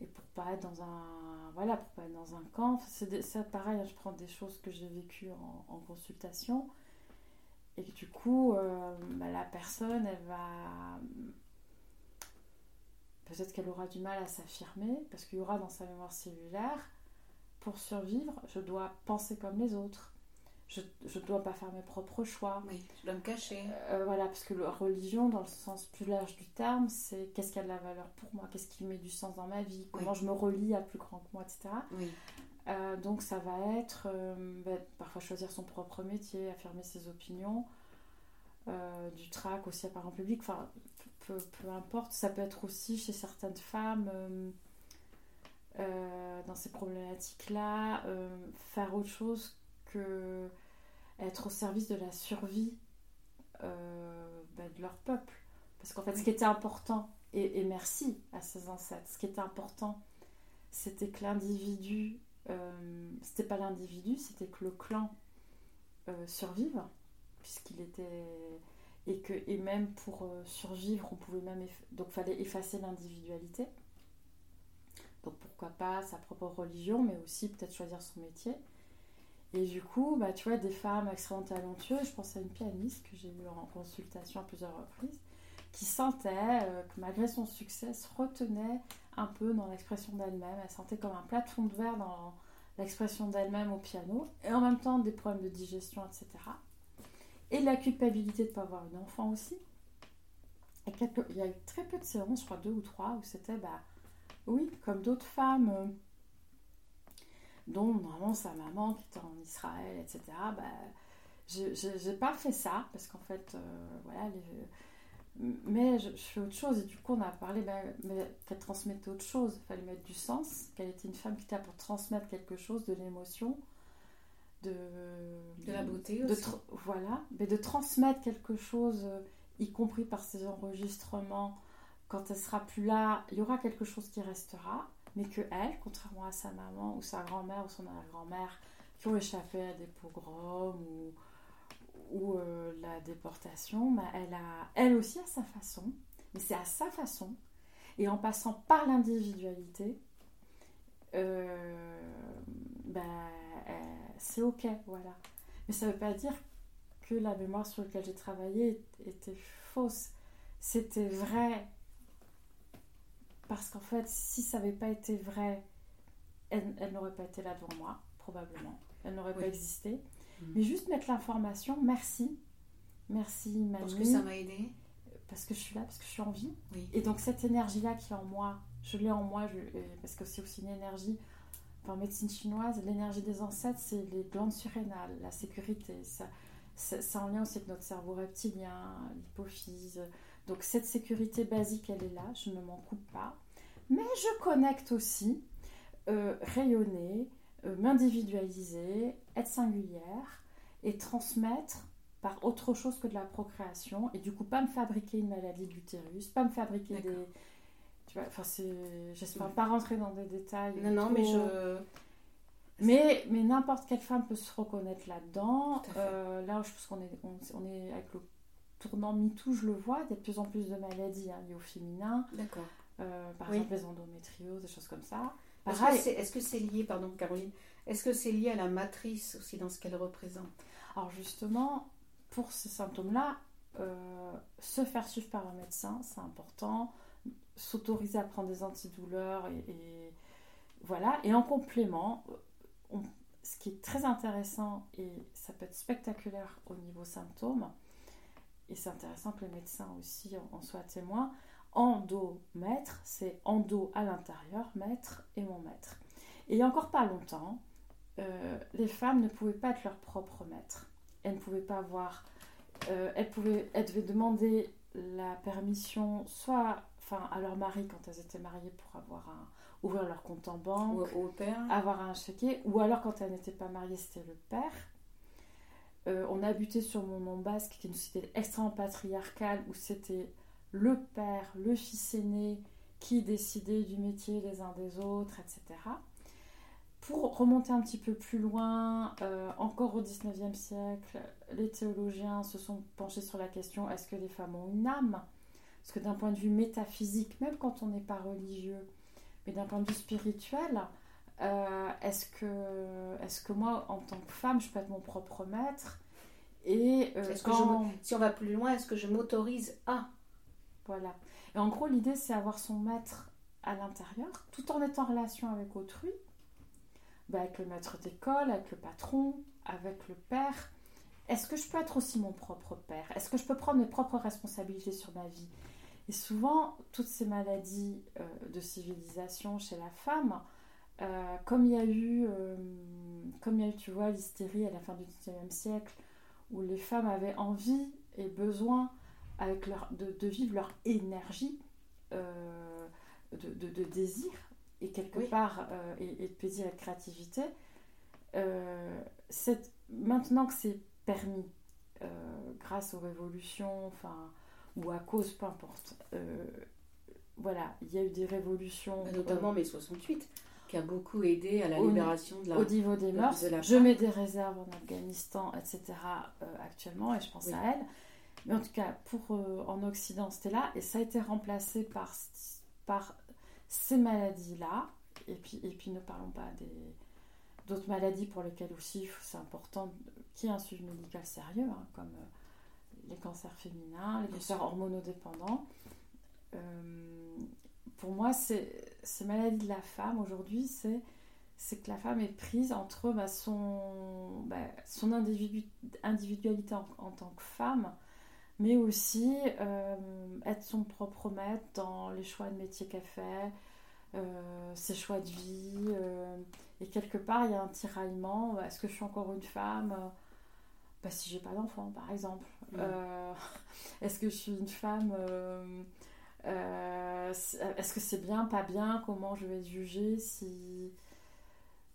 et pour pas être dans un voilà pour pas être dans un camp. C'est pareil hein, je prends des choses que j'ai vécues en, consultation. Et du coup euh, bah, la personne elle va peut-être qu'elle aura du mal à s'affirmer parce qu'il y aura dans sa mémoire cellulaire pour survivre je dois penser comme les autres je ne dois pas faire mes propres choix. Oui, je dois me cacher. Euh, voilà, parce que la religion, dans le sens plus large du terme, c'est qu'est-ce qui a de la valeur pour moi, qu'est-ce qui met du sens dans ma vie, comment je me relie à plus grand que moi, etc. Oui. Euh, donc ça va être euh, bah, parfois choisir son propre métier, affirmer ses opinions, du trac aussi à parents public, enfin peu, peu, importe. Ça peut être aussi chez certaines femmes dans ces problématiques-là, faire autre chose que être au service de la survie euh, bah, de leur peuple. Parce qu'en fait, ce qui était important, et, merci à ces ancêtres, ce qui était important, c'était que l'individu, euh, c'était pas l'individu, c'était que le clan euh, survive, puisqu'il était. Et, que, et même pour survivre, on pouvait même. Donc, fallait effacer l'individualité. Donc, pourquoi pas sa propre religion, mais aussi peut-être choisir son métier. Et du coup, bah, tu vois, des femmes extrêmement talentueuses, je pense à une pianiste que j'ai eue en consultation à plusieurs reprises, qui sentait euh, que malgré son succès, se retenait un peu dans l'expression d'elle-même. Elle sentait comme un plafond de verre dans l'expression d'elle-même au piano, et en même temps des problèmes de digestion, etc. Et la culpabilité de ne pas avoir un enfant aussi. Il y a eu très peu de séances, je crois deux ou trois, où c'était, bah, oui, comme d'autres femmes. Euh, dont normalement sa maman qui était en Israël, etc. Bah, j'ai pas fait ça parce qu'en fait, euh, voilà, mais je, fais autre chose et du coup on a parlé bah, qu'elle transmettait autre chose, il fallait mettre du sens, qu'elle était une femme qui était pour transmettre quelque chose, de l'émotion, de, de la beauté aussi. voilà, mais de transmettre quelque chose, euh, y compris par ses enregistrements. Quand elle sera plus là, il y aura quelque chose qui restera mais que elle, contrairement à sa maman ou sa grand-mère ou son arrière-grand-mère, qui ont échappé à des pogroms ou, ou euh, la déportation, bah, elle, a, elle aussi à sa façon, mais c'est à sa façon, et en passant par l'individualité, euh, bah, c'est ok, voilà. Mais ça ne veut pas dire que la mémoire sur laquelle j'ai travaillé était fausse. C'était vrai parce qu'en fait, si ça n'avait pas été vrai, elle, n'aurait pas été là devant moi, probablement. Elle n'aurait pas existé. Mhm. Mais juste mettre l'information, merci. Merci, Manu. Parce que ça m'a aidé. Parce que je suis là, parce que je suis en vie. Et donc, cette énergie-là qui est en moi, je l'ai en moi, parce que c'est aussi une énergie. En médecine chinoise, l'énergie des ancêtres, c'est les glandes surrénales, la sécurité. Ça, c'est en lien aussi avec notre cerveau reptilien, l'hypophyse, Donc cette sécurité basique, elle est là, je ne m'en coupe pas. Mais je connecte aussi euh, rayonner, euh, m'individualiser, être singulière et transmettre par autre chose que de la procréation et du coup pas me fabriquer une maladie de l'utérus, pas me fabriquer des... Tu vois, enfin c'est... J'espère pas rentrer dans des détails. Non, non, mais je... Mais, mais n'importe quelle femme peut se reconnaître là-dedans. Euh, là, je pense qu'on est, on, est avec le tournant MeToo, je le vois, il y a de plus en plus de maladies hein, liées au féminin. D'accord. Euh, par exemple, les endométrioses, des choses comme ça. Est-ce que c'est lié, pardon Caroline, est-ce que c'est lié à la matrice aussi dans ce qu'elle représente? Alors justement, pour ces symptômes-là, euh, se faire suivre par un médecin, c'est important. S'autoriser à prendre des antidouleurs et, voilà. Et en complément, ce qui est très intéressant et ça peut être spectaculaire au niveau symptômes, et c'est intéressant que les médecins aussi en, soient témoins, endomètre, c'est endo à l'intérieur, maître et mon maître. Et il n'y a encore pas longtemps, euh, les femmes ne pouvaient pas être leur propre maître. Elles ne pouvaient pas avoir. Euh, elles, pouvaient, elles devaient demander la permission soit enfin, à leur mari quand elles étaient mariées pour avoir un, ouvrir leur compte en banque, ou au père. avoir un chéquier, ou alors quand elles n'étaient pas mariées, c'était le père. Euh, on a buté sur mon nom basque, qui est une société extrêmement patriarcale, où c'était le père, le fils aîné, qui décidait du métier des uns des autres, etc. Pour remonter un petit peu plus loin, euh, encore au XIXe siècle, les théologiens se sont penchés sur la question est-ce que les femmes ont une âme? Parce que d'un point de vue métaphysique, même quand on n'est pas religieux, mais d'un point de vue spirituel, euh, est-ce que, est que moi, en tant que femme, je peux être mon propre maître Et euh, que si on va plus loin, est-ce que je m'autorise à? Voilà. Et en gros, l'idée, c'est avoir son maître à l'intérieur, tout en étant en relation avec autrui, bah, avec le maître d'école, avec le patron, avec le père. Est-ce que je peux être aussi mon propre père? Est-ce que je peux prendre mes propres responsabilités sur ma vie? Et souvent, toutes ces maladies euh, de civilisation chez la femme, euh, comme il y a eu, euh, comme il y a eu, tu vois, l'hystérie à la fin du XIXe siècle, où les femmes avaient envie et besoin avec leur, de, vivre leur énergie de, de, désir, et quelque part, euh, et, de plaisir et de créativité, euh, maintenant que c'est permis, euh, grâce aux révolutions, enfin, ou à cause, peu importe, voilà, il y a eu des révolutions. Notamment mai 68, qui a beaucoup aidé à la libération de la. Au niveau des mœurs, je mets des réserves en Afghanistan, etc. actuellement, et je pense à elle. Mais en tout cas, pour en Occident, c'était là, et ça a été remplacé par, par ces maladies-là, et puis, et puis ne parlons pas des d'autres maladies pour lesquelles aussi c'est important qu'il y ait un suivi médical sérieux, hein, comme euh, les cancers féminins, les cancers hormonodépendants. Euh, pour moi, c'est, ces maladies de la femme aujourd'hui, c'est, c'est que la femme est prise entre bah, son, bah, son individualité en, tant que femme, mais aussi euh, être son propre maître dans les choix de métier qu'elle fait, euh, ses choix de vie. Euh, et quelque part, il y a un tiraillement. Est-ce que je suis encore une femme bah, Si j'ai pas d'enfant, par exemple. [LAUGHS] Est-ce que je suis une femme Est-ce que c'est bien, pas bien? Comment je vais être jugée si...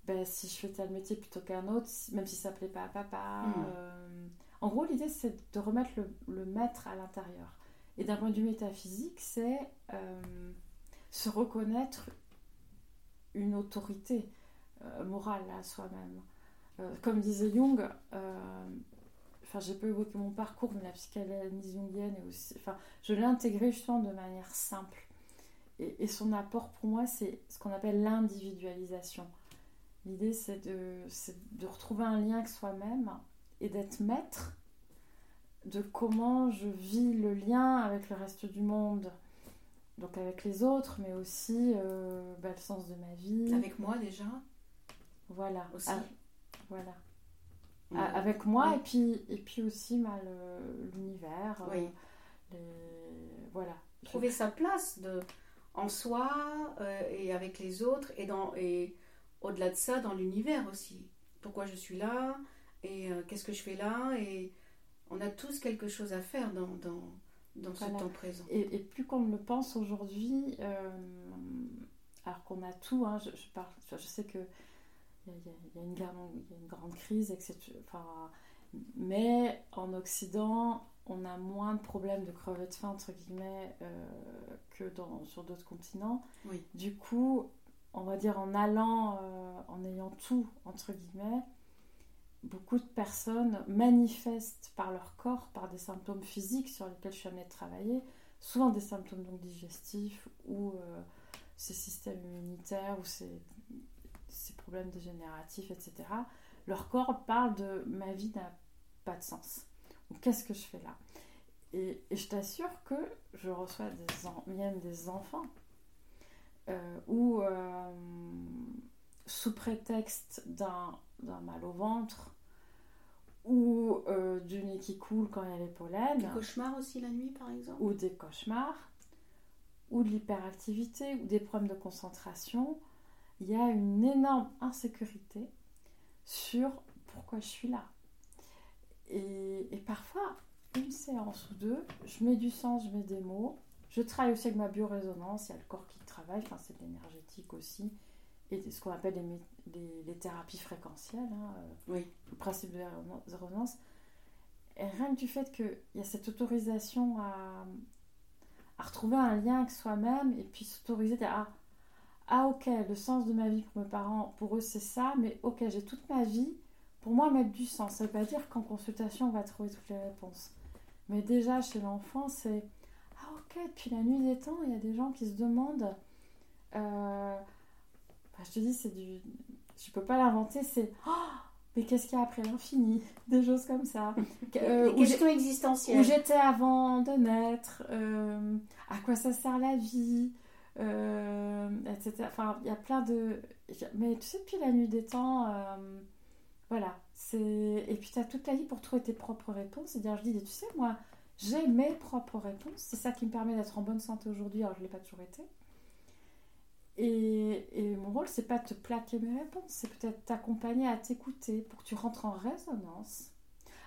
Ben, si je fais tel métier plutôt qu'un autre, même si ça plaît pas à papa? Hmm. En gros, l'idée, c'est de remettre le, maître à l'intérieur. Et d'un point de vue métaphysique, c'est euh, se reconnaître une autorité euh, morale à soi-même. Euh, comme disait Jung, enfin, j'ai pas évoqué mon parcours, mais la psychanalyse jungienne est aussi. Enfin, je l'ai intégré justement de manière simple. Et, et son apport pour moi, c'est ce qu'on appelle l'individualisation. L'idée, c'est de, de retrouver un lien avec soi-même et d'être maître de comment je vis le lien avec le reste du monde, donc avec les autres, mais aussi euh, bah, le sens de ma vie. Avec moi déjà Voilà. Aussi. Ah, voilà. Avec moi et, puis, et puis aussi bah, l'univers. Euh. Voilà. Trouver sa place de, en soi euh, et avec les autres et, dans, et au-delà de ça dans l'univers aussi. Pourquoi je suis là et euh, qu'est-ce que je fais là Et on a tous quelque chose à faire dans, dans ce temps présent. Et, plus qu'on le pense aujourd'hui, alors qu'on a tout, hein, je, parle, je sais que il y, a une grande crise, etc. Enfin, mais en Occident, on a moins de problèmes de crever de faim, entre guillemets, euh, que dans, sur d'autres continents. Oui. Du coup, on va dire en allant, euh, en ayant tout, entre guillemets, beaucoup de personnes manifestent par leur corps, par des symptômes physiques sur lesquels je suis amenée de travailler, souvent des symptômes donc digestifs ou euh, ces systèmes immunitaires ou ces, ces problèmes dégénératifs, etc. Leur corps parle de ma vie n'a pas de sens qu'est-ce que je fais là? Et, je t'assure que je reçois des même des enfants euh, où, euh, sous prétexte d'un mal au ventre, ou euh, du nez qui coule quand il y a les pollens. Des cauchemars aussi la nuit, par exemple? Ou des cauchemars, ou de l'hyperactivité, ou des problèmes de concentration. Il y a une énorme insécurité sur pourquoi je suis là. Et, parfois, une séance ou deux, je mets du sens, je mets des mots. Je travaille aussi avec ma biorésonance, il y a le corps qui travaille, enfin c'est énergétique aussi, et ce qu'on appelle les, les, thérapies fréquentielles, hein, euh, oui. le principe de la résonance. Et rien que du fait qu'il y a cette autorisation à, à retrouver un lien avec soi-même et puis s'autoriser à ah, ah ok, le sens de ma vie pour mes parents, pour eux c'est ça, mais ok, j'ai toute ma vie pour moi, mettre du sens, ça ne veut pas dire qu'en consultation, on va trouver toutes les réponses. Mais déjà, chez l'enfant, c'est Ah, ok, depuis la nuit des temps, il y a des gens qui se demandent. Euh, bah, je te dis, c'est du. Je peux pas l'inventer, c'est Oh, mais qu'est-ce qu'il y a après l'infini? [LAUGHS] Des choses comme ça. [LAUGHS] Euh, questions existentielles. Où j'étais avant de naître euh, À quoi ça sert la vie? Etc. Enfin, il y a plein de. Mais tu sais, depuis la nuit des temps voilà. Et puis tu as toute la vie pour trouver tes propres réponses. C'est-à-dire, je dis, tu sais, moi, j'ai mes propres réponses. C'est ça qui me permet d'être en bonne santé aujourd'hui, alors je ne l'ai pas toujours été. Et, mon rôle, c'est pas de te plaquer mes réponses, c'est peut-être t'accompagner à t'écouter pour que tu rentres en résonance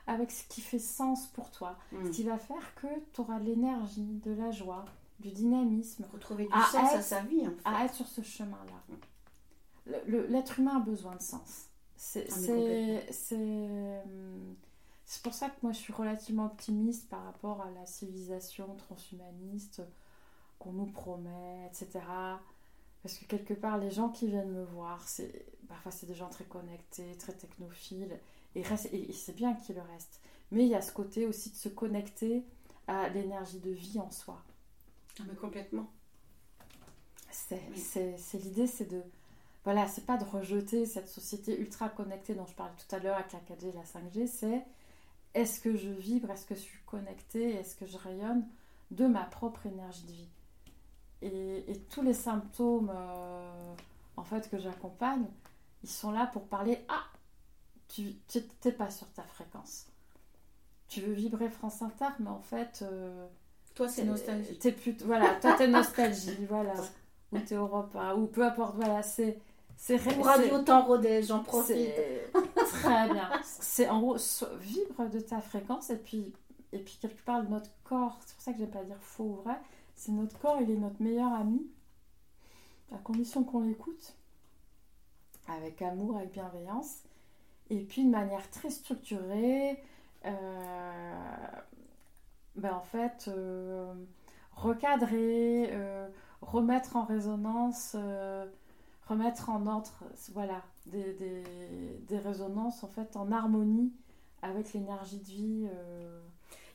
avec ce qui fait sens pour toi. Ce mm. qui va faire que tu auras l'énergie, de la joie, du dynamisme. Retrouver du sens à sa vie, en fait. À être sur ce chemin-là. L'être humain a besoin de sens. Ah, c'est pour ça que moi je suis relativement optimiste par rapport à la civilisation transhumaniste qu'on nous promet, etc. Parce que quelque part, les gens qui viennent me voir, c'est parfois c'est des gens très connectés, très technophiles, et, et c'est bien qu'ils le restent. Mais il y a ce côté aussi de se connecter à l'énergie de vie en soi. Ah, mais complètement. C'est l'idée, c'est de voilà, c'est pas de rejeter cette société ultra connectée dont je parlais tout à l'heure avec la 4G et la 5G, c'est est-ce que je vibre, est-ce que je suis connectée, est-ce que je rayonne de ma propre énergie de vie? Et, tous les symptômes euh, en fait que j'accompagne, ils sont là pour parler ah tu n'es pas sur ta fréquence. Tu veux vibrer France Inter, mais en fait euh, toi c'est nostalgie. Es plus, voilà, toi t'es nostalgie, voilà, ou t'es Europe, ou peu importe, voilà, c'est c'est Radio Temps Rodez, j'en profite. Très bien. C'est en gros, vibre de ta fréquence et puis, et puis quelque part, notre corps, c'est pour ça que je vais pas dire faux ou vrai, c'est notre corps, il est notre meilleur ami, à condition qu'on l'écoute, avec amour, avec bienveillance, et puis de manière très structurée, euh, ben en fait, euh, recadrer, euh, remettre en résonance remettre en ordre voilà, des, des, des, résonances en fait en harmonie avec l'énergie de vie. Euh,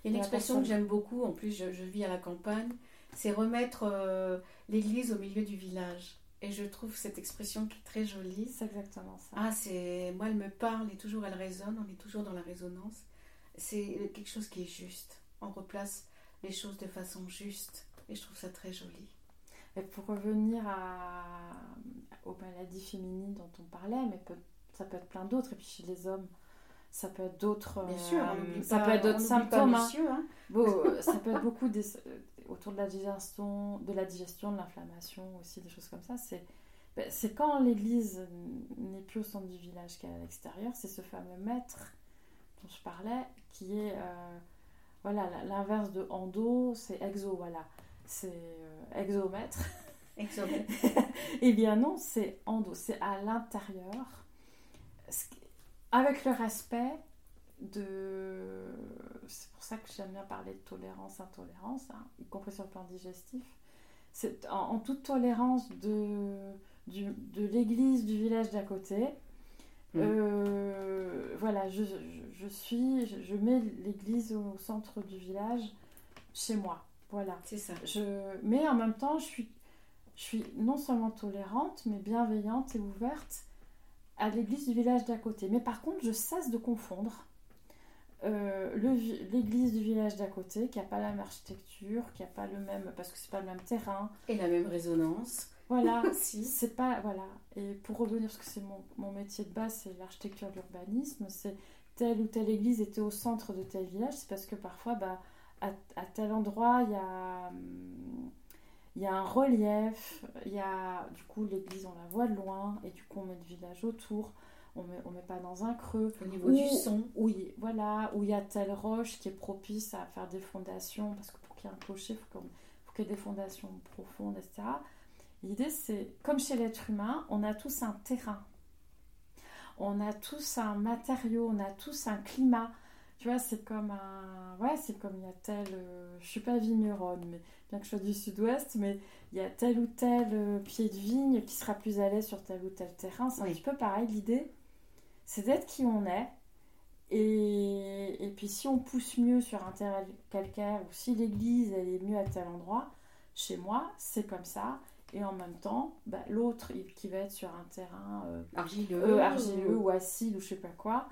Il y a une expression que j'aime beaucoup, en plus je, vis à la campagne, c'est remettre euh, l'église au milieu du village. Et je trouve cette expression qui est très jolie. C'est exactement ça. Ah, c'est moi elle me parle et toujours elle résonne, on est toujours dans la résonance. C'est quelque chose qui est juste. On replace les choses de façon juste et je trouve ça très joli. Et pour revenir à, aux maladies féminines dont on parlait, mais ça peut être plein d'autres. Et puis chez les hommes, ça peut être d'autres. Bien sûr, euh, ça peut être d'autres symptômes. Hein. hein. Euh, ça peut être beaucoup des, euh, autour de la digestion, de la digestion, de l'inflammation aussi, des choses comme ça. C'est ben, c'est quand l'Église n'est plus au centre du village qu'à l'extérieur, c'est ce fameux maître dont je parlais qui est voilà, l'inverse de endo, c'est exo, voilà. C'est euh, exomètre. [LAUGHS] Exomètre. [LAUGHS] eh bien non, c'est endo, c'est à l'intérieur. Avec le respect de. C'est pour ça que j'aime bien parler de tolérance, intolérance, hein, y compris sur le plan digestif. C'est en, toute tolérance de, de l'église du village d'à côté. Mmh. Euh, voilà, je, je, suis, je, mets l'église au centre du village chez moi. Voilà. C'est ça. Je, mais en même temps, je suis, je suis non seulement tolérante, mais bienveillante et ouverte à l'église du village d'à côté. Mais par contre, je cesse de confondre euh, l'église du village d'à côté, qui n'a pas la même architecture, qui n'a pas le même. parce que c'est pas le même terrain. Et la même résonance. Voilà, [LAUGHS] si. c'est pas. Voilà. Et pour revenir, parce que c'est mon, mon, métier de base, c'est l'architecture l'urbanisme, c'est telle ou telle église était au centre de tel village, c'est parce que parfois, bah, à, à tel endroit, il y a. Hum, y a un relief, il y a du coup l'église on la voit de loin et du coup on met le village autour on met, met pas dans un creux. Au niveau du son. Oui, voilà, où il y a telle roche qui est propice à faire des fondations, parce que pour qu'il y ait un clocher, il faut, qu'il y ait des fondations profondes, etc. L'idée, c'est, comme chez l'être humain, on a tous un terrain. On a tous un matériau, on a tous un climat. Tu vois, c'est comme un. Ouais, c'est comme il y a tel. Euh, je suis pas vigneronne, mais bien que je sois du sud-ouest, mais il y a tel ou tel euh, pied de vigne qui sera plus à l'aise sur tel ou tel terrain. C'est un petit peu pareil. L'idée, c'est d'être qui on est. Et, et, puis si on pousse mieux sur un terrain calcaire ou si l'église elle est mieux à tel endroit, chez moi c'est comme ça. Et en même temps, bah, l'autre qui va être sur un terrain euh, argileux, euh, argileux ou... acide ou je sais pas quoi,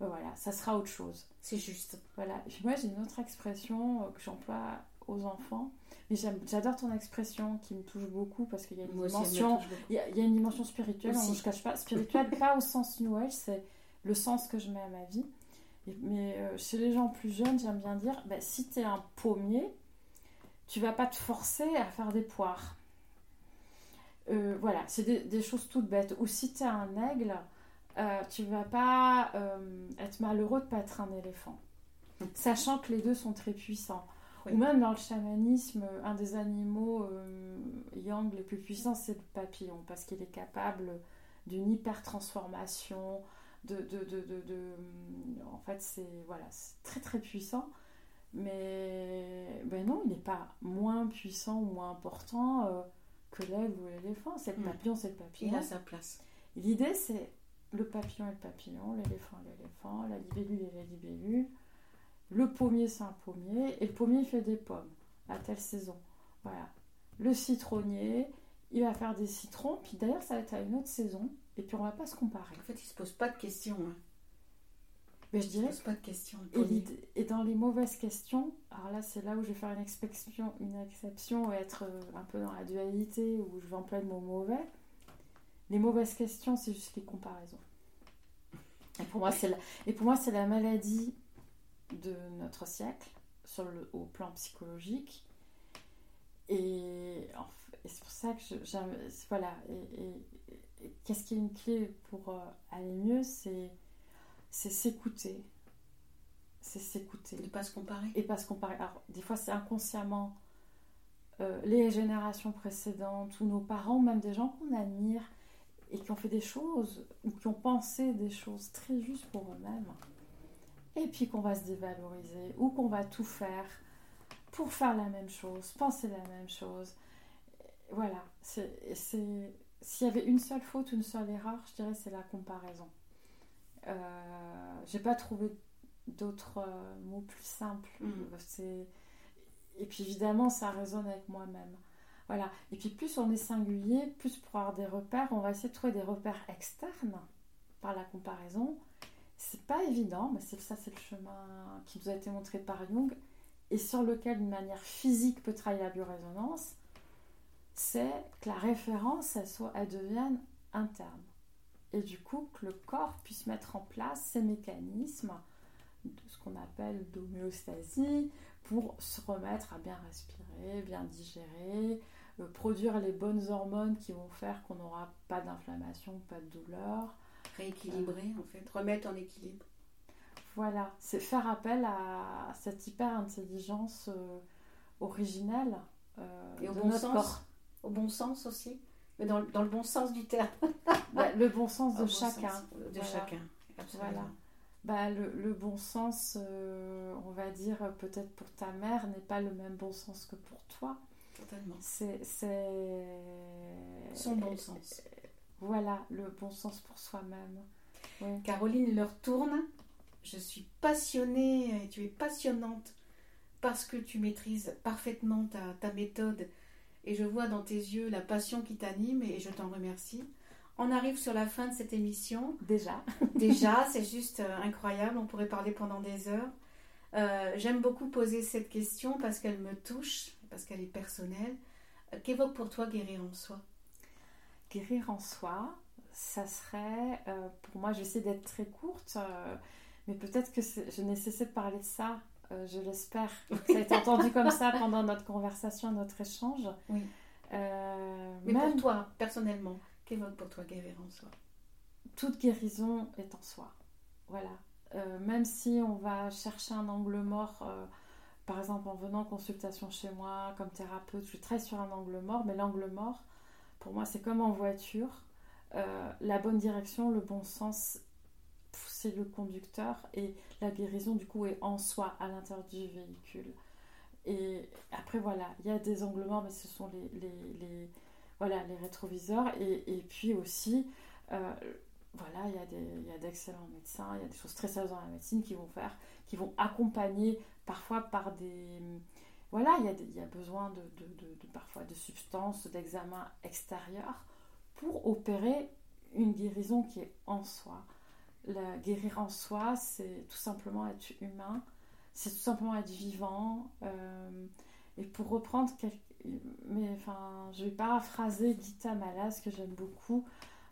bah, voilà, ça sera autre chose. C'est juste. Voilà. moi j'ai une autre expression euh, que j'emploie aux enfants. Mais j'adore ton expression qui me touche beaucoup parce qu'il y a une dimension, il y, a, une dimension spirituelle. je ne cache pas spirituelle, [LAUGHS] pas au sens New Age, c'est le sens que je mets à ma vie. mais euh, chez les gens plus jeunes, j'aime bien dire, bah, si tu es un pommier, tu vas pas te forcer à faire des poires. Euh, voilà, c'est des, choses toutes bêtes. Ou si tu es un aigle, euh, tu vas pas être malheureux de pas être un éléphant. [LAUGHS] Sachant que les deux sont très puissants. Ou même dans le chamanisme, un des animaux euh, yang les plus puissants, c'est le papillon, parce qu'il est capable d'une hyper transformation. De, de, de, de, en fait, c'est voilà, très très puissant. Mais ben non, il n'est pas moins puissant ou moins important euh, que l'aigle ou l'éléphant. C'est le hmm. papillon, c'est le papillon. Il a sa place. L'idée, c'est le papillon et le papillon, l'éléphant et l'éléphant, la libellule et la libellule. Le pommier, c'est un pommier, et le pommier, il fait des pommes à telle saison. Voilà. Le citronnier, il va faire des citrons, puis d'ailleurs, ça va être à une autre saison, et puis on va pas se comparer. En fait, il se pose pas de questions. Hein. Mais je dirais. Pose pas de questions. Et, dans les mauvaises questions, alors là, c'est là où je vais faire une exception, une exception et être euh, un peu dans la dualité, où je vais employer le mot mauvais. Les mauvaises questions, c'est juste les comparaisons. Et pour moi, c'est la, et pour moi, c'est la maladie de notre siècle sur le, au plan psychologique. Et, c'est pour ça que j'aime. Voilà. Et, qu'est-ce qui est une clé pour euh, aller mieux C'est s'écouter. C'est s'écouter. Et pas se comparer. Et pas se comparer. Alors, des fois, c'est inconsciemment. Euh, les générations précédentes ou nos parents, même des gens qu'on admire et qui ont fait des choses ou qui ont pensé des choses très justes pour eux-mêmes et puis qu'on va se dévaloriser ou qu'on va tout faire pour faire la même chose, penser la même chose. Voilà, c'est s'il y avait une seule faute, une seule erreur, je dirais c'est la comparaison. Euh, J'ai pas trouvé d'autres euh, mots plus simples. Mm. C'est et puis évidemment ça résonne avec moi-même. Voilà. Et puis plus on est singulier, plus pour avoir des repères, on va essayer de trouver des repères externes par la comparaison c'est pas évident, mais c'est ça, c'est le chemin qui nous a été montré par Jung et sur lequel, d'une manière physique, peut travailler la biorésonance. C'est que la référence, elle, soit, elle devienne interne. Et du coup, que le corps puisse mettre en place ces mécanismes de ce qu'on appelle d'homéostasie pour se remettre à bien respirer, bien digérer, euh, produire les bonnes hormones qui vont faire qu'on n'aura pas d'inflammation, pas de douleur, rééquilibrer en fait, remettre en équilibre. Voilà, c'est faire appel à cette hyper intelligence euh, originelle euh, Et au de bon notre sens. corps. Au bon sens aussi. Mais dans, dans le bon sens du terme. Ouais, [LAUGHS] le bon sens de bon chacun. sens De Voilà. chacun. Absolument. Voilà. Bah, le, le bon sens, euh, on va dire, peut-être pour ta mère, n'est pas le même bon sens que pour toi. Totalement. C'est. Son bon sens. Voilà, le bon sens pour soi-même. Caroline leur tourne. Je suis passionnée et tu es passionnante parce que tu maîtrises parfaitement ta, ta méthode et je vois dans tes yeux la passion qui t'anime et je t'en remercie. On arrive sur la fin de cette émission. Déjà. [LAUGHS] Déjà, c'est juste euh, incroyable, on pourrait parler pendant des heures. Euh, J'aime beaucoup poser cette question parce qu'elle me touche, parce qu'elle est personnelle. Euh, Qu'évoque pour toi guérir en soi? Guérir en soi, ça serait, euh, pour moi, je vais essayer d'être très courte, euh, mais peut-être que je n'ai cessé de parler de ça, euh, je l'espère. Ça a été entendu comme ça pendant notre conversation, notre échange. Oui. Euh, Mais même pour toi, personnellement, qu'évoque pour toi guérir en soi? Toute guérison est en soi. Voilà. Euh, même si on va chercher un angle mort, par exemple en venant en consultation chez moi comme thérapeute, je suis très sur un angle mort, mais l'angle mort, pour moi, c'est comme en voiture. La bonne direction, le bon sens, c'est le conducteur et la guérison, du coup, est en soi, à l'intérieur du véhicule. Et après, voilà, il y a des angles mais ce sont les, les, voilà, les rétroviseurs. Et, et puis aussi, euh, voilà, il y a d'excellents médecins, il y a des choses très sérieuses dans la médecine qui vont faire, qui vont accompagner parfois par des... Voilà, il y a, y a besoin de- de- parfois de substances, d'examens extérieurs pour opérer une guérison qui est en soi. La guérir en soi, c'est tout simplement être humain, c'est tout simplement être vivant. euh, et pour reprendre, mais enfin, je vais paraphraser Gita Malas que j'aime beaucoup.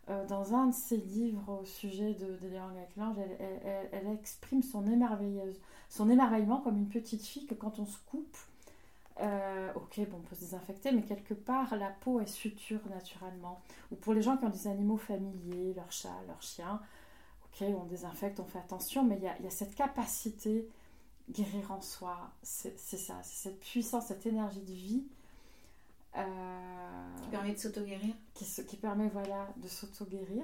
Euh, dans un de ses livres au sujet de, de Léon elle, elle- exprime son émerveillement comme une petite fille que quand on se coupe, euh, ok, bon, on peut se désinfecter, mais quelque part, la peau est suture naturellement. Ou pour les gens qui ont des animaux familiers, leur chat, leur chien, ok, on désinfecte, on fait attention, mais il y a, il y a cette capacité guérir en soi, c'est ça, c'est cette puissance, cette énergie de vie. euh, Qui permet de s'auto-guérir qui, permet voilà, de s'auto-guérir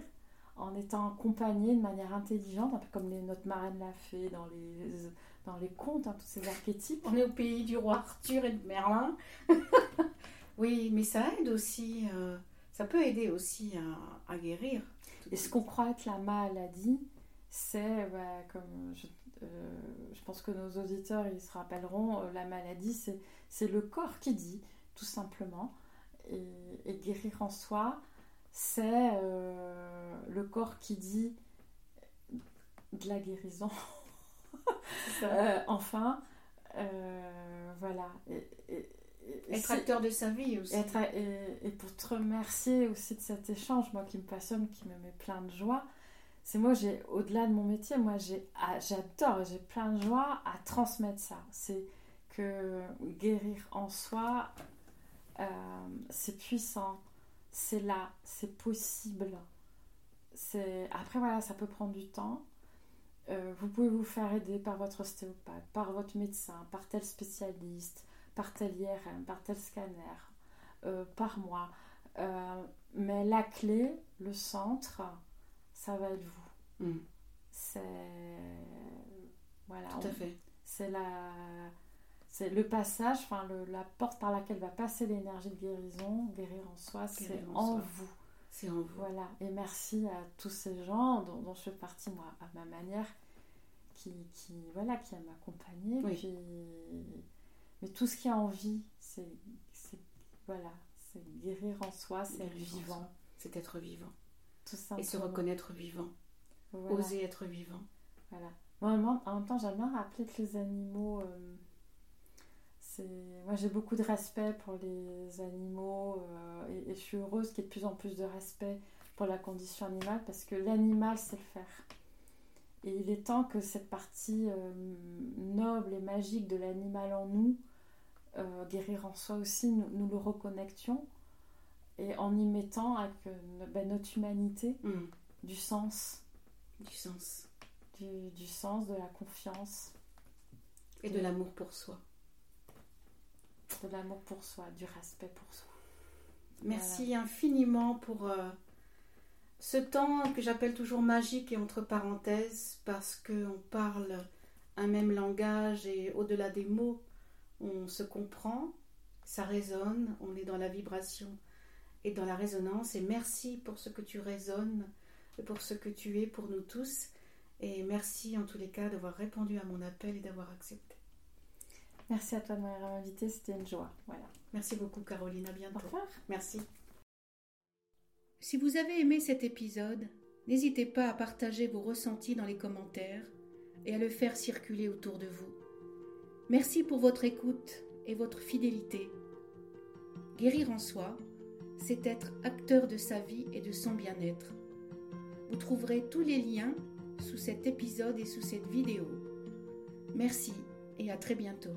en étant accompagné de manière intelligente, un peu comme les, notre marraine l'a fait dans les, dans les contes, hein, tous ces archétypes. On est au pays du roi Arthur et de Merlin. [LAUGHS] oui, mais ça aide aussi, euh, ça peut aider aussi à, à guérir. Et ce qu'on croit être la maladie, c'est, bah, comme je, euh, je pense que nos auditeurs ils se rappelleront, euh, la maladie, c'est, c'est le corps qui dit, tout simplement. Et, et guérir en soi, c'est euh, le corps qui dit de la guérison. [LAUGHS] Euh, enfin, euh, voilà. Et, et- et- Être acteur de sa vie aussi. être- et, et pour te remercier aussi de cet échange, moi qui me passionne, qui me met plein de joie, c'est moi, j'ai au-delà de mon métier, moi ah, j'adore, j'ai plein de joie à transmettre ça. C'est que guérir en soi, euh, c'est puissant, c'est là, c'est possible. C'est... Après, voilà, ça peut prendre du temps. Euh, vous pouvez vous faire aider par votre ostéopathe, par votre médecin, par tel spécialiste, par tel IRM, par tel scanner, euh, par moi. Euh, mais la clé, le centre, ça va être vous. Mm, C'est voilà, tout à on- fait. c'est la c'est le passage, enfin le- la porte par laquelle va passer l'énergie de guérison, guérir en soi, c'est en vous. C'est en vous. Voilà, et merci à tous ces gens dont, dont je fais partie, moi, à ma manière, qui, qui, voilà, qui m'accompagner. Oui. Mais tout ce qui a envie, c'est, voilà, c'est guérir en soi, c'est être vivant, soi. C'est être vivant. tout Et simplement. se reconnaître vivant. Voilà, Oser être vivant. voilà. Moi, en même- temps, j'aime bien rappeler que les animaux, euh, c'est... Moi, j'ai beaucoup de respect pour les animaux euh, et, et je suis heureuse qu'il y ait de plus en plus de respect pour la condition animale parce que l'animal sait le faire. Et il est temps que cette partie euh, noble et magique de l'animal en nous, euh, guérir en soi aussi, nous, nous le reconnections et en y mettant avec euh, ben, notre humanité Mm, du sens. Du sens. du, sens, de la confiance. Et de l'amour pour soi. De l'amour pour soi, du respect pour soi. Merci infiniment pour euh, ce temps que j'appelle toujours magique et entre parenthèses parce qu'on parle un même langage et au-delà des mots, on se comprend, ça résonne, on est dans la vibration et dans la résonance. Et merci pour ce que tu résonnes, pour ce que tu es pour nous tous. Et merci en tous les cas d'avoir répondu à mon appel et d'avoir accepté. Merci à toi de m'avoir invité, c'était une joie. Voilà. Merci beaucoup Caroline, à bientôt. Au revoir. Merci. Si vous avez aimé cet épisode, n'hésitez pas à partager vos ressentis dans les commentaires et à le faire circuler autour de vous. Merci pour votre écoute et votre fidélité. Guérir en soi, c'est être acteur de sa vie et de son bien-être. Vous trouverez tous les liens sous cet épisode et sous cette vidéo. Merci et à très bientôt.